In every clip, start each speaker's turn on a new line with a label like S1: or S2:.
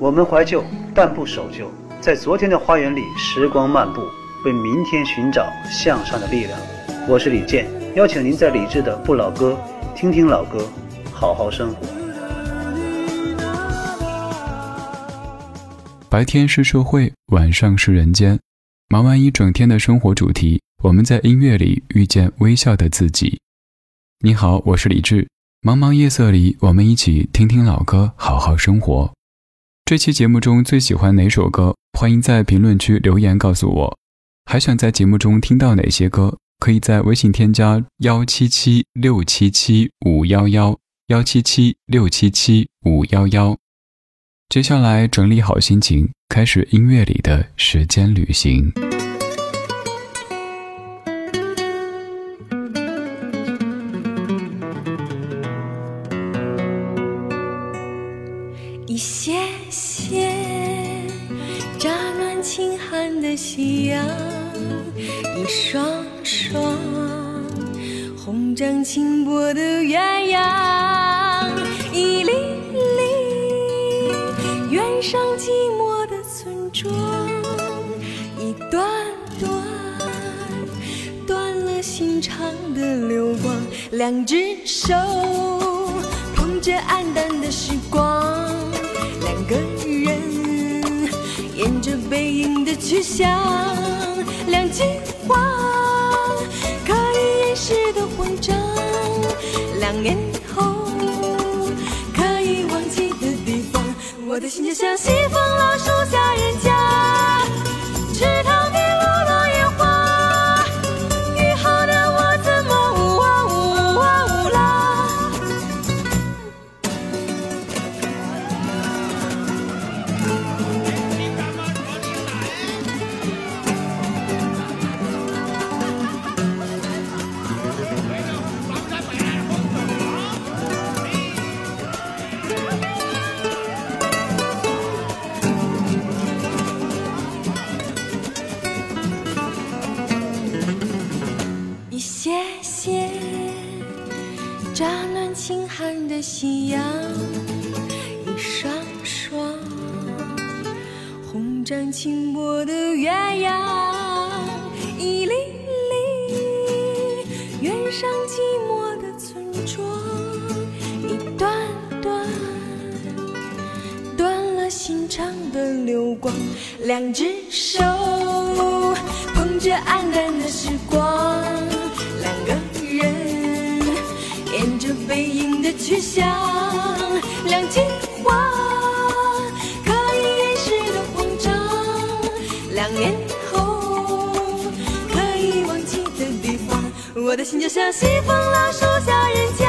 S1: 我们怀旧，但不守旧，在昨天的花园里，时光漫步，为明天寻找向上的力量。我是李健，邀请您在李志的不老歌听听老歌，好好生活。
S2: 白天是社会，晚上是人间。忙完一整天的生活主题，我们在音乐里遇见微笑的自己。你好，我是李志。茫茫夜色里，我们一起听听老歌，好好生活。这期节目中最喜欢哪首歌？欢迎在评论区留言告诉我。还想在节目中听到哪些歌？可以在微信添加幺七七六七七五幺幺幺七七六七七五幺幺。接下来整理好心情，开始音乐里的时间旅行。
S3: 红掌轻波的鸳鸯一粒粒，远上寂寞的村庄一段段，断了心肠的流光，两只手捧着黯淡的时光，两个人。沿着背影的去向，两句话两年后可以忘记的地方，我的心就像西风老树下人家，两只手捧着黯淡的时光。两个人沿着背影的去向，两句话可以掩饰的慌张，两年后可以忘记的地方，我的心就像西风老树下人家，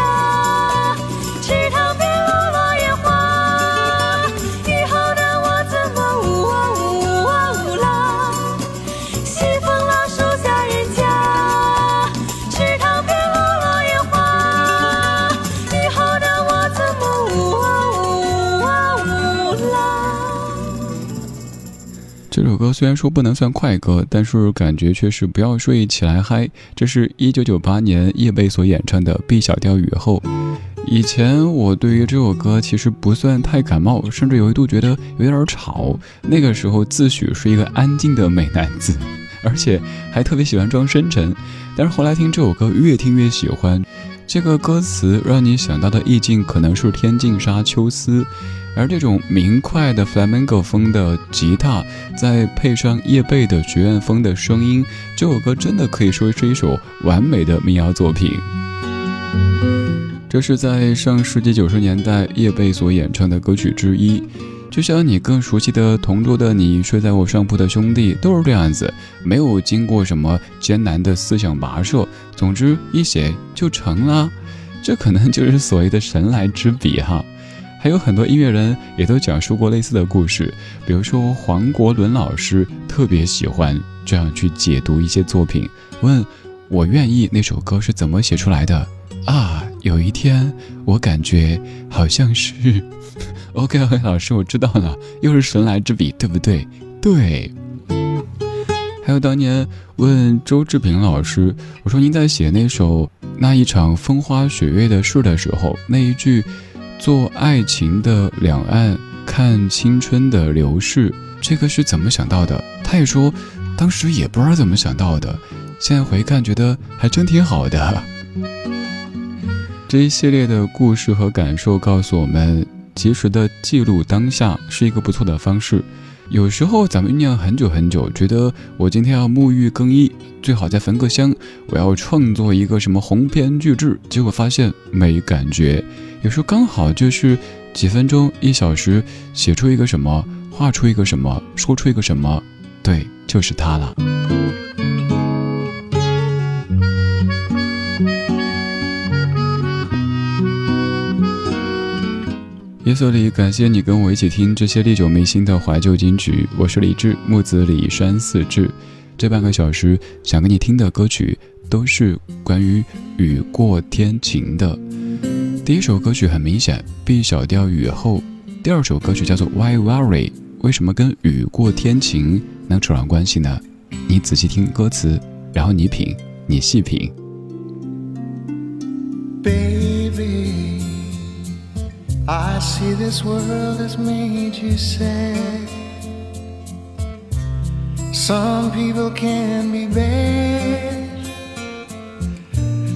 S2: 虽然说不能算快歌，但是感觉却是不要睡起来嗨。这是一九九八年叶蓓所演唱的《B 小调雨后》。以前我对于这首歌其实不算太感冒，甚至有一度觉得有点吵。那个时候自诩是一个安静的美男子，而且还特别喜欢装深沉。但是后来听这首歌，越听越喜欢。这个歌词让你想到的意境可能是天净沙秋思，而这种明快的 flamenco 风的吉他，再配上叶蓓的学院风的声音，这首歌真的可以说是一首完美的民谣作品。这是在上世纪九十年代叶蓓所演唱的歌曲之一。就像你更熟悉的同桌的你，睡在我上铺的兄弟，都是这样子，没有经过什么艰难的思想跋涉，总之一写就成了。这可能就是所谓的神来之笔哈。还有很多音乐人也都讲述过类似的故事，比如说黄国伦老师特别喜欢这样去解读一些作品，问我愿意那首歌是怎么写出来的啊？有一天我感觉好像是。OK OK，老师，我知道了，又是神来之笔，对不对？对。还有当年问周志平老师，我说您在写那首那一场风花雪月的事的时候，那一句“做爱情的两岸，看青春的流逝，这个是怎么想到的？他也说，当时也不知道怎么想到的，现在回看觉得还真挺好的。这一系列的故事和感受告诉我们，及时的记录当下是一个不错的方式。有时候咱们酝酿很久很久，觉得我今天要沐浴更衣，最好再焚个香，我要创作一个什么鸿篇巨制，结果发现没感觉。有时候刚好就是几分钟、一小时，写出一个什么，画出一个什么，说出一个什么，对，就是它了。夜色里，感谢你跟我一起听这些历久弥新的怀旧金曲。我是李志，木子李山四志。这半个小时想跟你听的歌曲都是关于雨过天晴的。第一首歌曲很明显，B 小调雨后。第二首歌曲叫做 Why Worry？为什么跟雨过天晴能扯上关系呢？你仔细听歌词，然后你品，你细品。
S4: I see this world has made you sad. Some people can be bad.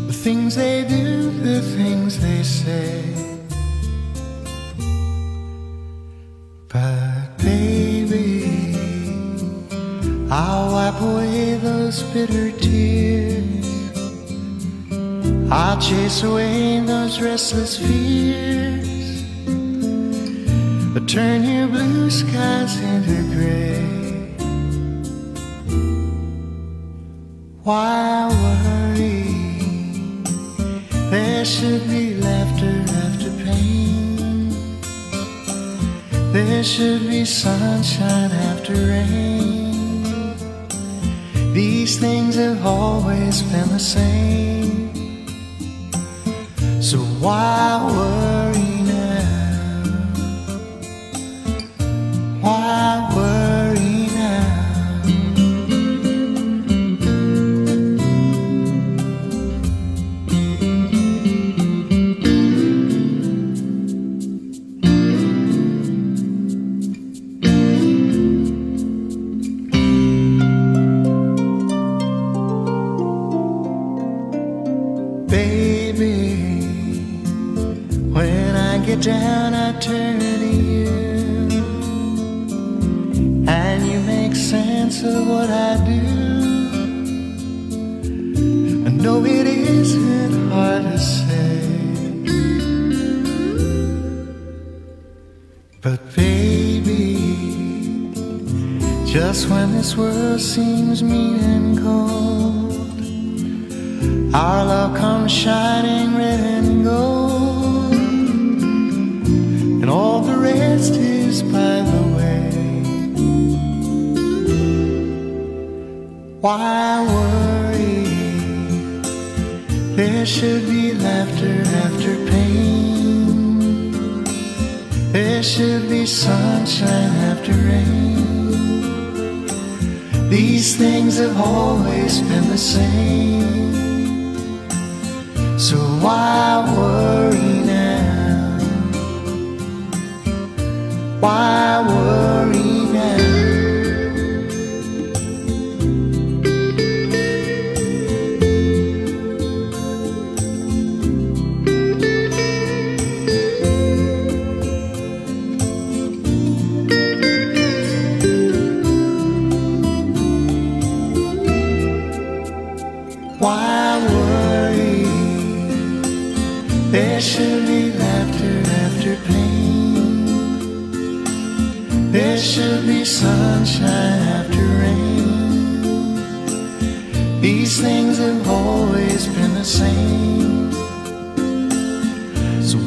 S4: The things they do, the things they say. But baby, I'll wipe away those bitter tears. I'll chase away those restless fears turn your blue skies into gray. Why worry? There should be laughter after pain. There should be sunshine after rain. These things have always been the same. So why worry? But baby, just when this world seems mean and cold, our love comes shining red and gold, and all the rest is by the way. Why worry? There should be laughter after There should be sunshine after rain. These things have always been the same. So why worry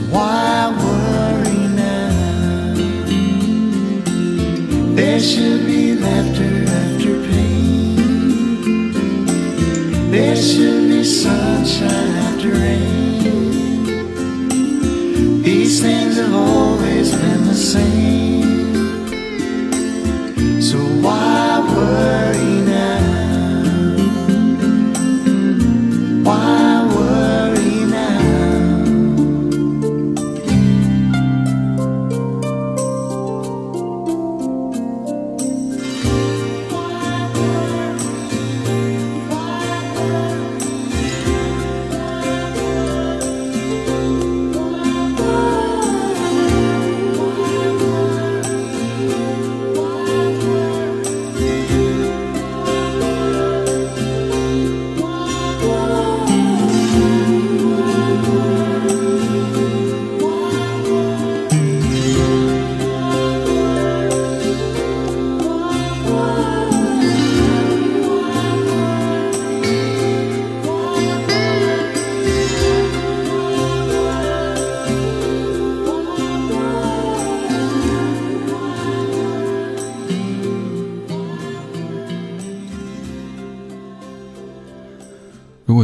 S4: why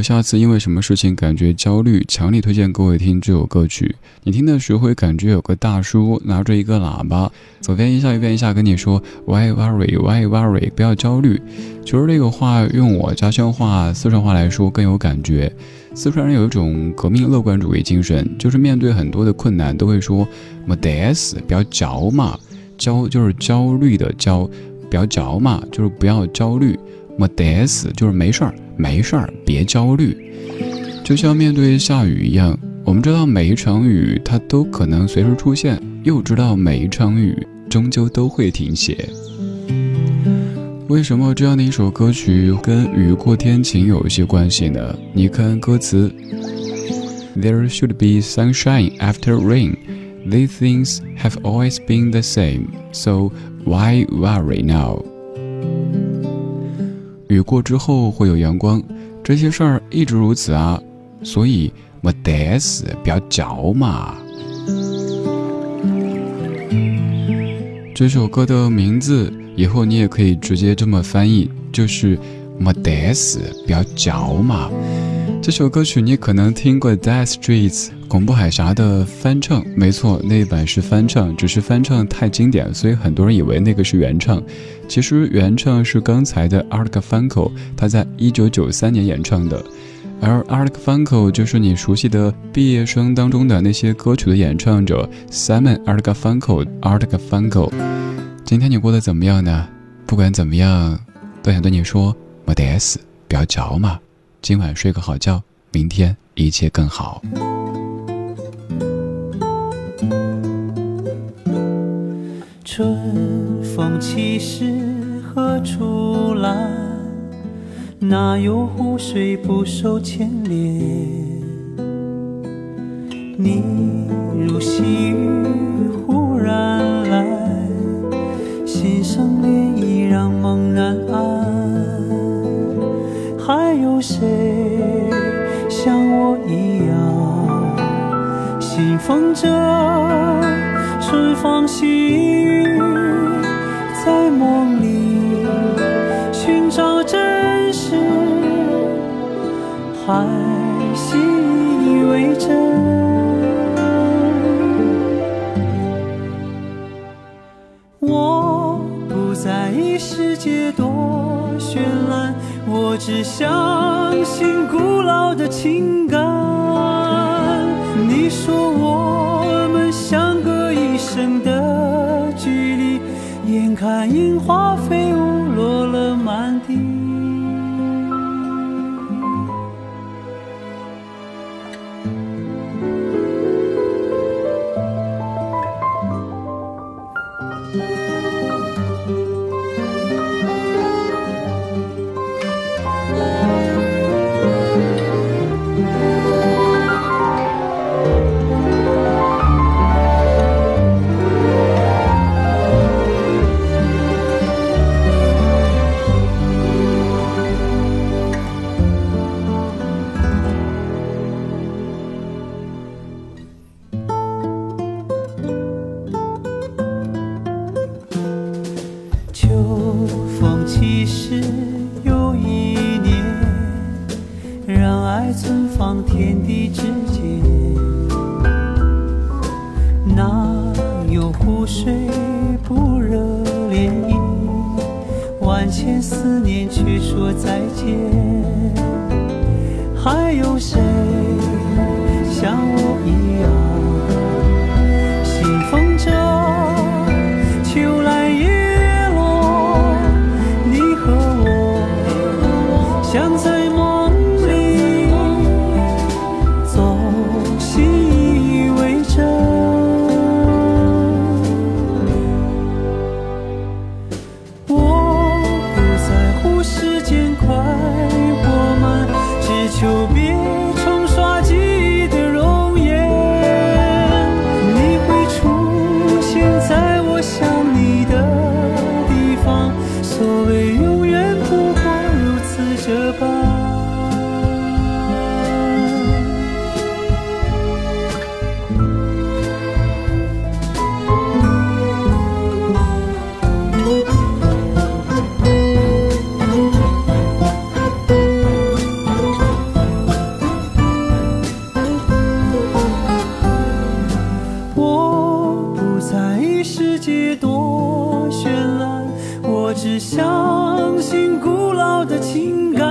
S2: 下次因为什么事情感觉焦虑，强力推荐各位听这首歌曲。你听的时候会感觉有个大叔拿着一个喇叭，左边一下右边一下跟你说 Why worry? Why worry? 不要焦虑。其实这个话用我家乡话、四川话来说更有感觉。四川人有一种革命乐观主义精神，就是面对很多的困难都会说没得死，不要焦嘛。焦就是焦虑的焦，不要焦嘛，就是不要焦虑。没得死就是没事儿，没事儿，别焦虑。就像面对下雨一样，我们知道每一场雨它都可能随时出现，又知道每一场雨终究都会停歇。为什么这样的一首歌曲跟雨过天晴有一些关系呢？你看歌词：There should be sunshine after rain. These things have always been the same. So why worry now? 雨过之后会有阳光，这些事儿一直如此啊，所以没得死，不要叫嘛。这首歌的名字以后你也可以直接这么翻译，就是没得死，不要叫嘛。这首歌曲你可能听过 Death Streets 恐怖海峡的翻唱，没错，那版是翻唱，只是翻唱太经典，所以很多人以为那个是原唱。其实原唱是刚才的 Art Funko，他在一九九三年演唱的。而 Art Funko 就是你熟悉的毕业生当中的那些歌曲的演唱者 Simon Art Funko，Art Funko。今天你过得怎么样呢？不管怎么样，都想对你说，没得死，不要着嘛。今晚睡个好觉，明天一切更好。
S5: 春风起时何处来？哪有湖水不受牵连？你如细雨忽然来，心生涟漪让梦难。还有谁像我一样，信奉着春风细雨，相信古老的情感。你说我们相隔一生的距离，眼看樱花飞舞落了满地。一世又一年，让爱存放天地之间。哪有湖水不惹涟漪，万千思念却说再见。还有谁？世界多绚烂，我只
S2: 相信古老的情感。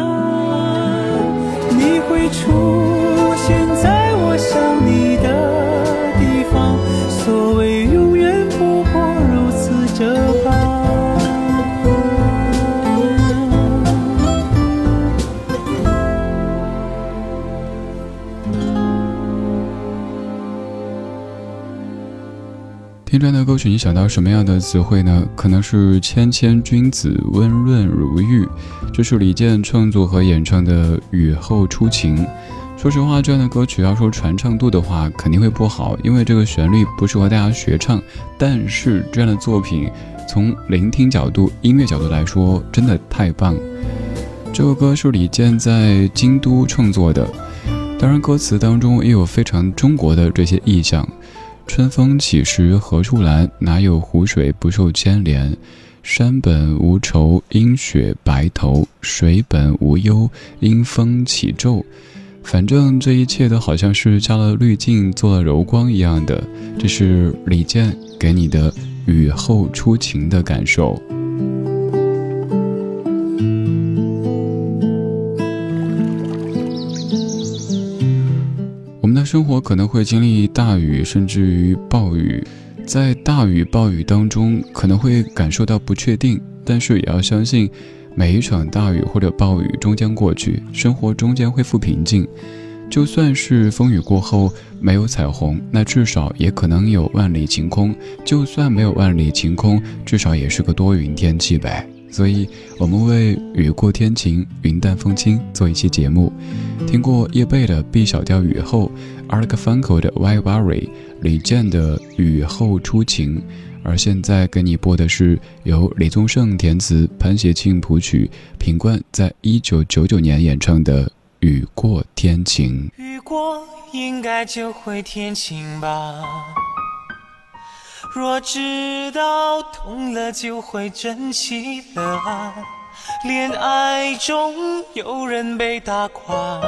S2: 你会出的歌曲，你想到什么样的词汇呢？可能是谦谦君子，温润如玉。这是李健创作和演唱的《雨后初晴》。说实话，这样的歌曲要说传唱度的话，肯定会不好，因为这个旋律不适合大家学唱。但是这样的作品，从聆听角度、音乐角度来说，真的太棒。这首歌是李健在京都创作的，当然歌词当中也有非常中国的这些意象。春风起时何处来？哪有湖水不受牵连？山本无愁，因雪白头；水本无忧，因风起皱。反正这一切都好像是加了滤镜、做了柔光一样的。这是李健给你的雨后初晴的感受。生活可能会经历大雨，甚至于暴雨，在大雨暴雨当中，可能会感受到不确定，但是也要相信，每一场大雨或者暴雨终将过去，生活终将恢复平静。就算是风雨过后没有彩虹，那至少也可能有万里晴空；就算没有万里晴空，至少也是个多云天气呗。所以，我们为雨过天晴、云淡风轻做一期节目。听过叶蓓的 B 小调雨后，Art Funko 的 Why Worry，李健的雨后初晴，而现在给你播的是由李宗盛填词、潘协庆谱曲、品冠在一九九九年演唱的《雨过天晴》。
S6: 雨过应该就会天晴吧。若知道痛了就会珍惜了啊！恋爱中有人被打垮，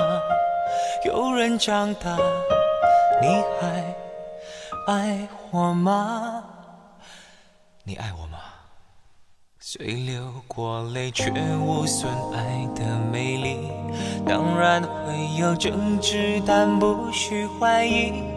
S6: 有人长大，你还爱我吗？你爱我吗？虽流过泪，却无损爱的美丽。当然会有争执，但不需怀疑。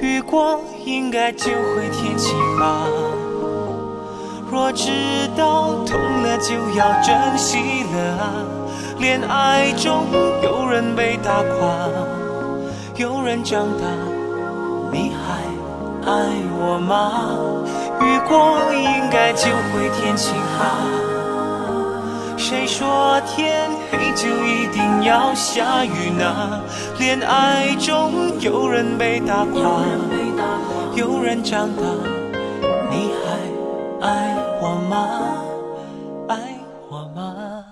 S6: 雨过应该就会天晴吧，若知道痛了就要珍惜了啊。恋爱中有人被打垮，有人长大，你还爱我吗？雨过应该就会天晴吧？谁说天你就一定要下雨呢？恋爱中有人被打垮，有人长大，你还爱我吗？爱我吗？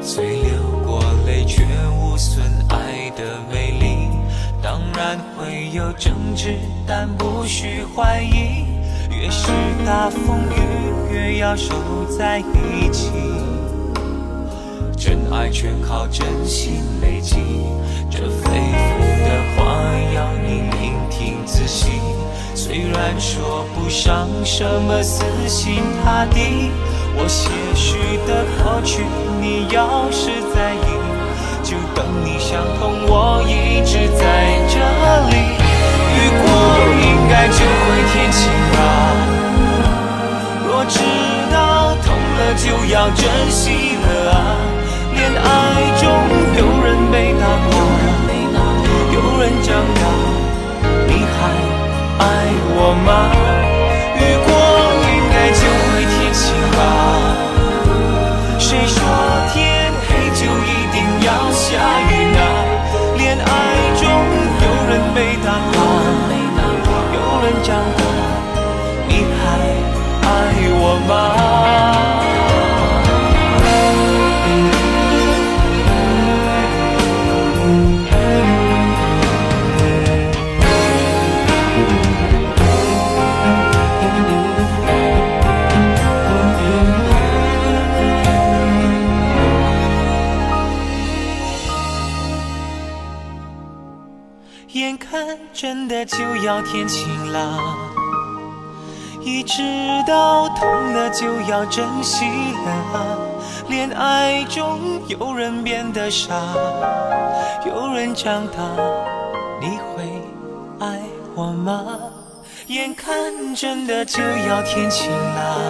S6: 虽流过泪，却无损爱的美丽。当然会有争执，但不需怀疑。越是大风雨，越要守在一起。真爱全靠真心累积。这肺腑的话要你聆听仔细。虽然说不上什么死心塌地，我些许的过去，你要是在意，就等你想通。我一直在这里。雨过应该就会天晴就要珍惜了啊。恋爱中有人要珍惜了。恋爱中有人变得傻，有人长大，你会爱我吗？眼看真的就要天晴了，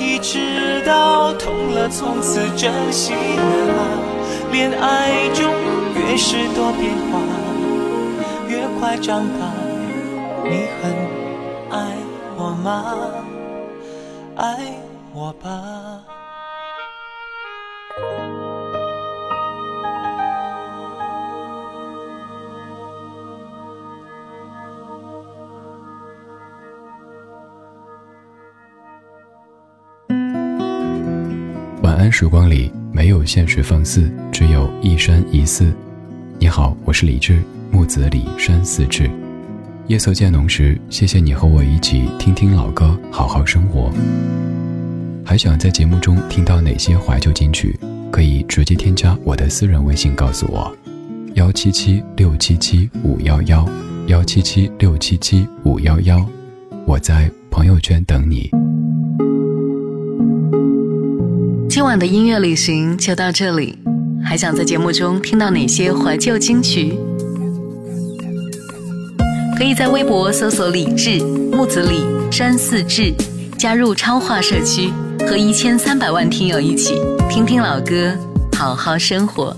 S6: 一直到痛了从此珍惜了。恋爱中越是多变化。越快长大，你很爱我吗？爱我吧。
S2: 晚安时光里没有现实放肆，只有一山一寺。你好，我是李志。木子李山寺志，夜色渐浓时，谢谢你和我一起听听老歌，好好生活。还想在节目中听到哪些怀旧金曲？可以直接添加我的私人微信告诉我：幺七七六七七五幺幺，幺七七六七七五幺幺。我在朋友圈等你。
S7: 今晚的音乐旅行就到这里，还想在节目中听到哪些怀旧金曲？可以在微博搜索“李志木子李山寺志”，加入超话社区，和一千三百万听友一起听听老歌，好好生活。